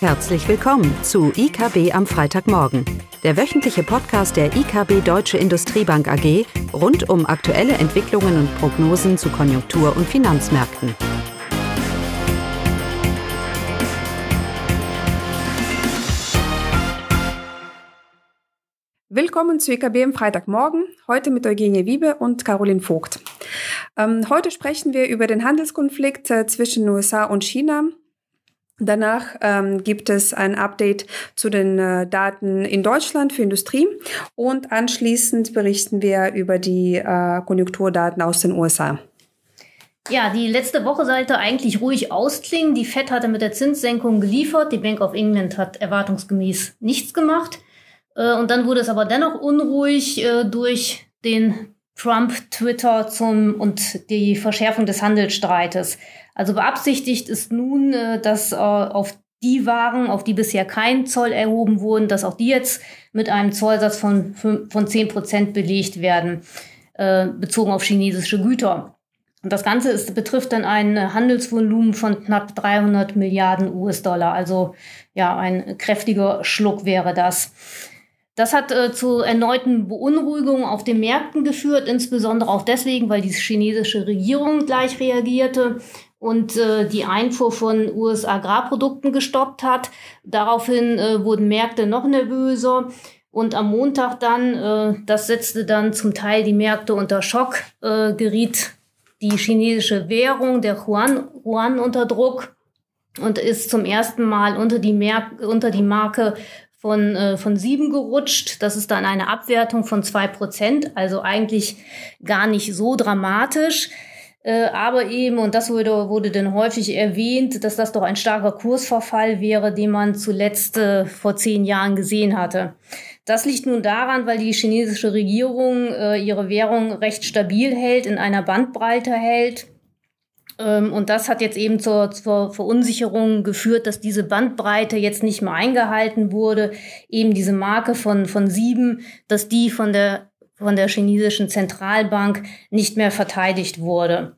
Herzlich willkommen zu IKB am Freitagmorgen, der wöchentliche Podcast der IKB Deutsche Industriebank AG rund um aktuelle Entwicklungen und Prognosen zu Konjunktur- und Finanzmärkten. Willkommen zu IKB am Freitagmorgen, heute mit Eugenie Wiebe und Caroline Vogt. Ähm, heute sprechen wir über den Handelskonflikt äh, zwischen USA und China Danach ähm, gibt es ein Update zu den äh, Daten in Deutschland für Industrie und anschließend berichten wir über die äh, Konjunkturdaten aus den USA. Ja, die letzte Woche sollte eigentlich ruhig ausklingen. Die Fed hatte mit der Zinssenkung geliefert. Die Bank of England hat erwartungsgemäß nichts gemacht. Äh, und dann wurde es aber dennoch unruhig äh, durch den Trump-Twitter zum und die Verschärfung des Handelsstreites. Also beabsichtigt ist nun, äh, dass äh, auf die Waren, auf die bisher kein Zoll erhoben wurden, dass auch die jetzt mit einem Zollsatz von, von 10 Prozent belegt werden, äh, bezogen auf chinesische Güter. Und das Ganze ist, betrifft dann ein Handelsvolumen von knapp 300 Milliarden US-Dollar. Also ja, ein kräftiger Schluck wäre das. Das hat äh, zu erneuten Beunruhigungen auf den Märkten geführt, insbesondere auch deswegen, weil die chinesische Regierung gleich reagierte und äh, die Einfuhr von US-Agrarprodukten gestoppt hat. Daraufhin äh, wurden Märkte noch nervöser. Und am Montag dann, äh, das setzte dann zum Teil die Märkte unter Schock, äh, geriet die chinesische Währung, der Yuan, Yuan unter Druck und ist zum ersten Mal unter die, Mer unter die Marke von, äh, von sieben gerutscht. Das ist dann eine Abwertung von zwei Prozent, also eigentlich gar nicht so dramatisch. Äh, aber eben, und das wurde, wurde dann häufig erwähnt, dass das doch ein starker Kursverfall wäre, den man zuletzt äh, vor zehn Jahren gesehen hatte. Das liegt nun daran, weil die chinesische Regierung äh, ihre Währung recht stabil hält, in einer Bandbreite hält. Ähm, und das hat jetzt eben zur, zur Verunsicherung geführt, dass diese Bandbreite jetzt nicht mehr eingehalten wurde. Eben diese Marke von, von sieben, dass die von der von der chinesischen Zentralbank nicht mehr verteidigt wurde.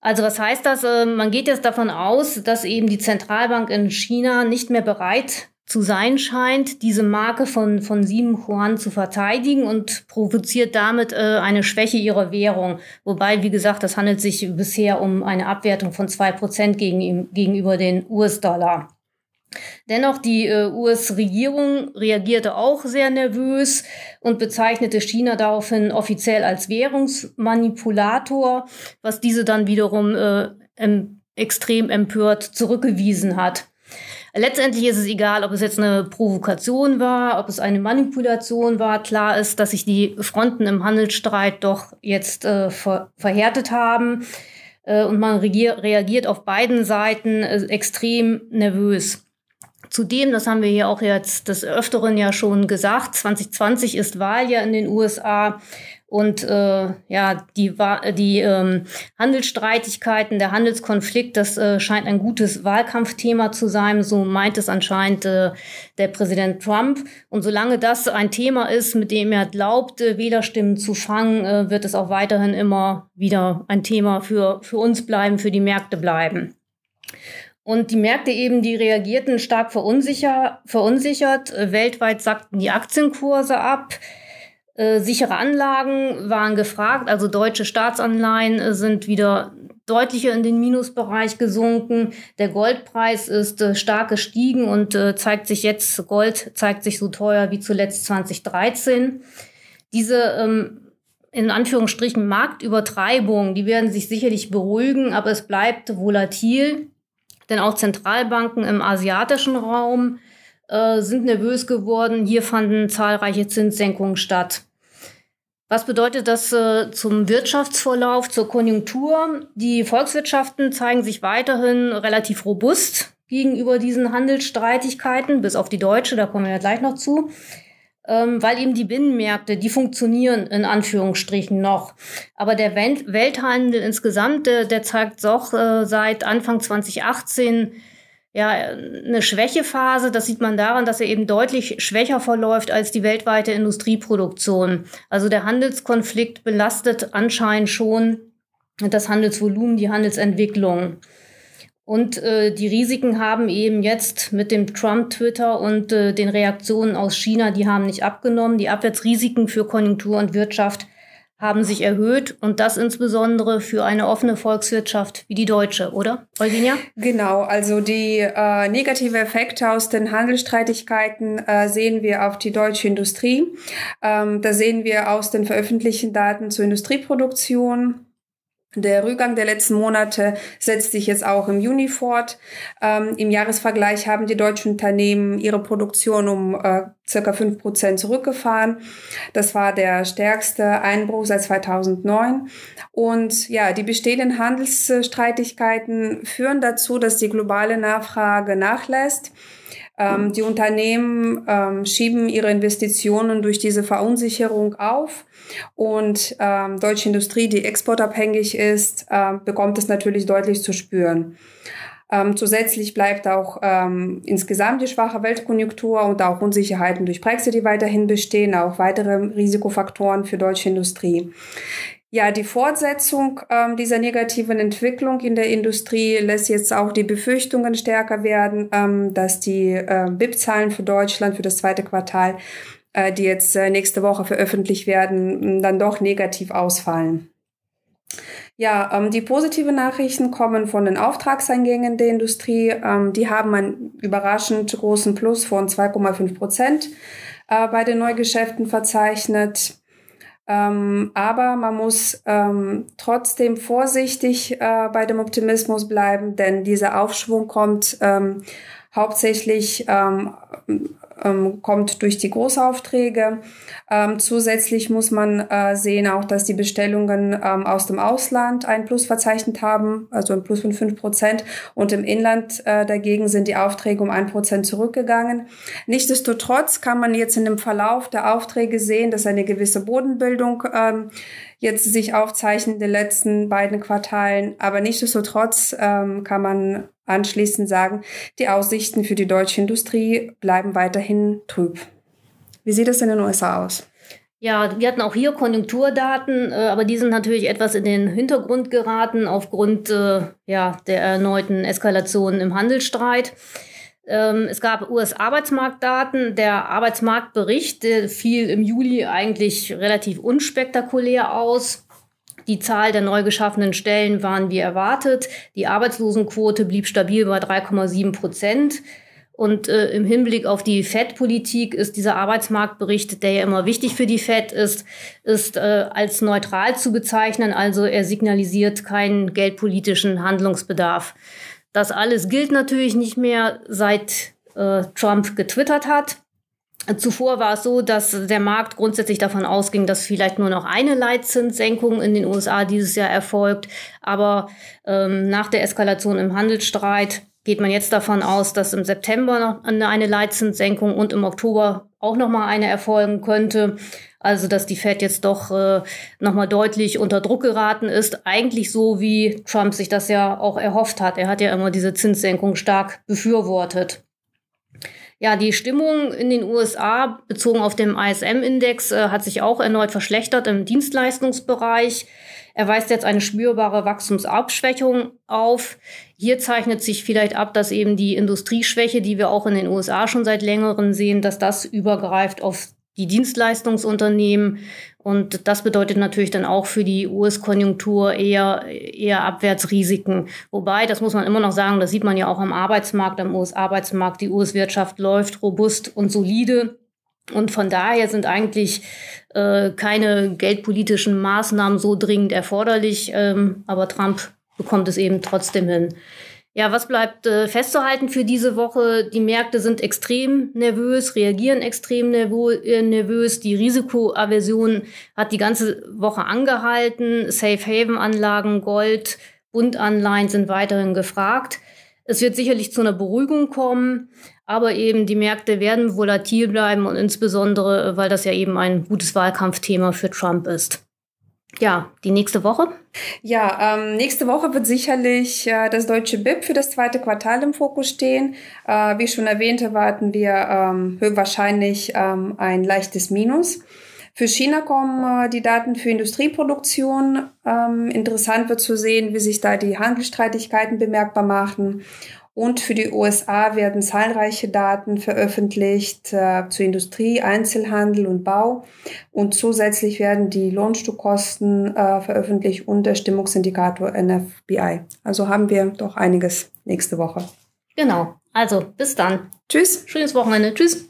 Also was heißt das? Äh, man geht jetzt davon aus, dass eben die Zentralbank in China nicht mehr bereit zu sein scheint, diese Marke von, von sieben Yuan zu verteidigen und provoziert damit äh, eine Schwäche ihrer Währung. Wobei, wie gesagt, das handelt sich bisher um eine Abwertung von zwei Prozent gegen, gegenüber den US-Dollar. Dennoch, die äh, US-Regierung reagierte auch sehr nervös und bezeichnete China daraufhin offiziell als Währungsmanipulator, was diese dann wiederum äh, em extrem empört zurückgewiesen hat. Letztendlich ist es egal, ob es jetzt eine Provokation war, ob es eine Manipulation war. Klar ist, dass sich die Fronten im Handelsstreit doch jetzt äh, ver verhärtet haben äh, und man reagiert auf beiden Seiten äh, extrem nervös. Zudem, das haben wir hier auch jetzt des Öfteren ja schon gesagt, 2020 ist Wahl ja in den USA und äh, ja, die, die ähm, Handelsstreitigkeiten, der Handelskonflikt, das äh, scheint ein gutes Wahlkampfthema zu sein. So meint es anscheinend äh, der Präsident Trump. Und solange das ein Thema ist, mit dem er glaubt, äh, Wählerstimmen zu fangen, äh, wird es auch weiterhin immer wieder ein Thema für, für uns bleiben, für die Märkte bleiben. Und die Märkte eben, die reagierten stark verunsicher, verunsichert. Weltweit sackten die Aktienkurse ab. Äh, sichere Anlagen waren gefragt, also deutsche Staatsanleihen äh, sind wieder deutlicher in den Minusbereich gesunken. Der Goldpreis ist äh, stark gestiegen und zeigt sich jetzt, Gold zeigt sich so teuer wie zuletzt 2013. Diese ähm, in Anführungsstrichen Marktübertreibung, die werden sich sicherlich beruhigen, aber es bleibt volatil. Denn auch Zentralbanken im asiatischen Raum äh, sind nervös geworden. Hier fanden zahlreiche Zinssenkungen statt. Was bedeutet das äh, zum Wirtschaftsverlauf, zur Konjunktur? Die Volkswirtschaften zeigen sich weiterhin relativ robust gegenüber diesen Handelsstreitigkeiten, bis auf die deutsche, da kommen wir ja gleich noch zu ähm, weil eben die Binnenmärkte, die funktionieren in Anführungsstrichen noch. Aber der Welt Welthandel insgesamt, der, der zeigt doch äh, seit Anfang 2018 ja, eine Schwächephase. Das sieht man daran, dass er eben deutlich schwächer verläuft als die weltweite Industrieproduktion. Also der Handelskonflikt belastet anscheinend schon das Handelsvolumen, die Handelsentwicklung. Und äh, die Risiken haben eben jetzt mit dem Trump-Twitter und äh, den Reaktionen aus China, die haben nicht abgenommen. Die Abwärtsrisiken für Konjunktur und Wirtschaft haben sich erhöht und das insbesondere für eine offene Volkswirtschaft wie die deutsche, oder, Eugenia? Genau, also die äh, negative Effekte aus den Handelsstreitigkeiten äh, sehen wir auf die deutsche Industrie. Ähm, da sehen wir aus den veröffentlichten Daten zur Industrieproduktion der Rückgang der letzten Monate setzt sich jetzt auch im Juni fort. Ähm, Im Jahresvergleich haben die deutschen Unternehmen ihre Produktion um äh, circa fünf Prozent zurückgefahren. Das war der stärkste Einbruch seit 2009. Und ja, die bestehenden Handelsstreitigkeiten führen dazu, dass die globale Nachfrage nachlässt. Ähm, die Unternehmen ähm, schieben ihre Investitionen durch diese Verunsicherung auf und ähm, deutsche Industrie, die exportabhängig ist, äh, bekommt es natürlich deutlich zu spüren. Ähm, zusätzlich bleibt auch ähm, insgesamt die schwache Weltkonjunktur und auch Unsicherheiten durch Brexit, die weiterhin bestehen, auch weitere Risikofaktoren für deutsche Industrie. Ja, die Fortsetzung ähm, dieser negativen Entwicklung in der Industrie lässt jetzt auch die Befürchtungen stärker werden, ähm, dass die äh, BIP-Zahlen für Deutschland für das zweite Quartal, äh, die jetzt äh, nächste Woche veröffentlicht werden, dann doch negativ ausfallen. Ja, ähm, die positiven Nachrichten kommen von den Auftragseingängen der Industrie. Ähm, die haben einen überraschend großen Plus von 2,5 Prozent äh, bei den Neugeschäften verzeichnet. Ähm, aber man muss ähm, trotzdem vorsichtig äh, bei dem Optimismus bleiben, denn dieser Aufschwung kommt ähm, hauptsächlich ähm, ähm, kommt durch die Großaufträge. Ähm, zusätzlich muss man äh, sehen auch, dass die Bestellungen ähm, aus dem Ausland ein Plus verzeichnet haben, also ein Plus von fünf Prozent. Und im Inland äh, dagegen sind die Aufträge um ein Prozent zurückgegangen. Nichtsdestotrotz kann man jetzt in dem Verlauf der Aufträge sehen, dass eine gewisse Bodenbildung ähm, jetzt sich aufzeichnet in den letzten beiden Quartalen. Aber nichtsdestotrotz ähm, kann man anschließend sagen, die Aussichten für die deutsche Industrie bleiben weiterhin trüb. Wie sieht es in den USA aus? Ja, wir hatten auch hier Konjunkturdaten, äh, aber die sind natürlich etwas in den Hintergrund geraten aufgrund äh, ja, der erneuten Eskalation im Handelsstreit. Ähm, es gab US-Arbeitsmarktdaten. Der Arbeitsmarktbericht fiel im Juli eigentlich relativ unspektakulär aus. Die Zahl der neu geschaffenen Stellen waren wie erwartet. Die Arbeitslosenquote blieb stabil bei 3,7 Prozent. Und äh, im Hinblick auf die FED-Politik ist dieser Arbeitsmarktbericht, der ja immer wichtig für die FED ist, ist äh, als neutral zu bezeichnen. Also er signalisiert keinen geldpolitischen Handlungsbedarf. Das alles gilt natürlich nicht mehr, seit äh, Trump getwittert hat. Zuvor war es so, dass der Markt grundsätzlich davon ausging, dass vielleicht nur noch eine Leitzinssenkung in den USA dieses Jahr erfolgt. Aber ähm, nach der Eskalation im Handelsstreit geht man jetzt davon aus, dass im September noch eine Leitzinssenkung und im Oktober auch noch mal eine erfolgen könnte. Also dass die Fed jetzt doch äh, noch mal deutlich unter Druck geraten ist. Eigentlich so, wie Trump sich das ja auch erhofft hat. Er hat ja immer diese Zinssenkung stark befürwortet. Ja, die Stimmung in den USA bezogen auf den ISM-Index äh, hat sich auch erneut verschlechtert im Dienstleistungsbereich. Er weist jetzt eine spürbare Wachstumsabschwächung auf. Hier zeichnet sich vielleicht ab, dass eben die Industrieschwäche, die wir auch in den USA schon seit längerem sehen, dass das übergreift auf die Dienstleistungsunternehmen. Und das bedeutet natürlich dann auch für die US-Konjunktur eher, eher Abwärtsrisiken. Wobei, das muss man immer noch sagen, das sieht man ja auch am Arbeitsmarkt, am US-Arbeitsmarkt, die US-Wirtschaft läuft robust und solide. Und von daher sind eigentlich äh, keine geldpolitischen Maßnahmen so dringend erforderlich. Ähm, aber Trump bekommt es eben trotzdem hin. Ja, was bleibt äh, festzuhalten für diese Woche? Die Märkte sind extrem nervös, reagieren extrem äh, nervös. Die Risikoaversion hat die ganze Woche angehalten. Safe Haven Anlagen, Gold, Bundanleihen sind weiterhin gefragt. Es wird sicherlich zu einer Beruhigung kommen, aber eben die Märkte werden volatil bleiben und insbesondere, weil das ja eben ein gutes Wahlkampfthema für Trump ist. Ja, die nächste Woche? Ja, ähm, nächste Woche wird sicherlich äh, das deutsche BIP für das zweite Quartal im Fokus stehen. Äh, wie schon erwähnt, erwarten wir ähm, höchstwahrscheinlich ähm, ein leichtes Minus. Für China kommen äh, die Daten für Industrieproduktion. Ähm, interessant wird zu sehen, wie sich da die Handelsstreitigkeiten bemerkbar machen. Und für die USA werden zahlreiche Daten veröffentlicht äh, zu Industrie, Einzelhandel und Bau. Und zusätzlich werden die Lohnstückkosten äh, veröffentlicht und der Stimmungsindikator NFBI. Also haben wir doch einiges nächste Woche. Genau. Also bis dann. Tschüss. Schönes Wochenende. Tschüss.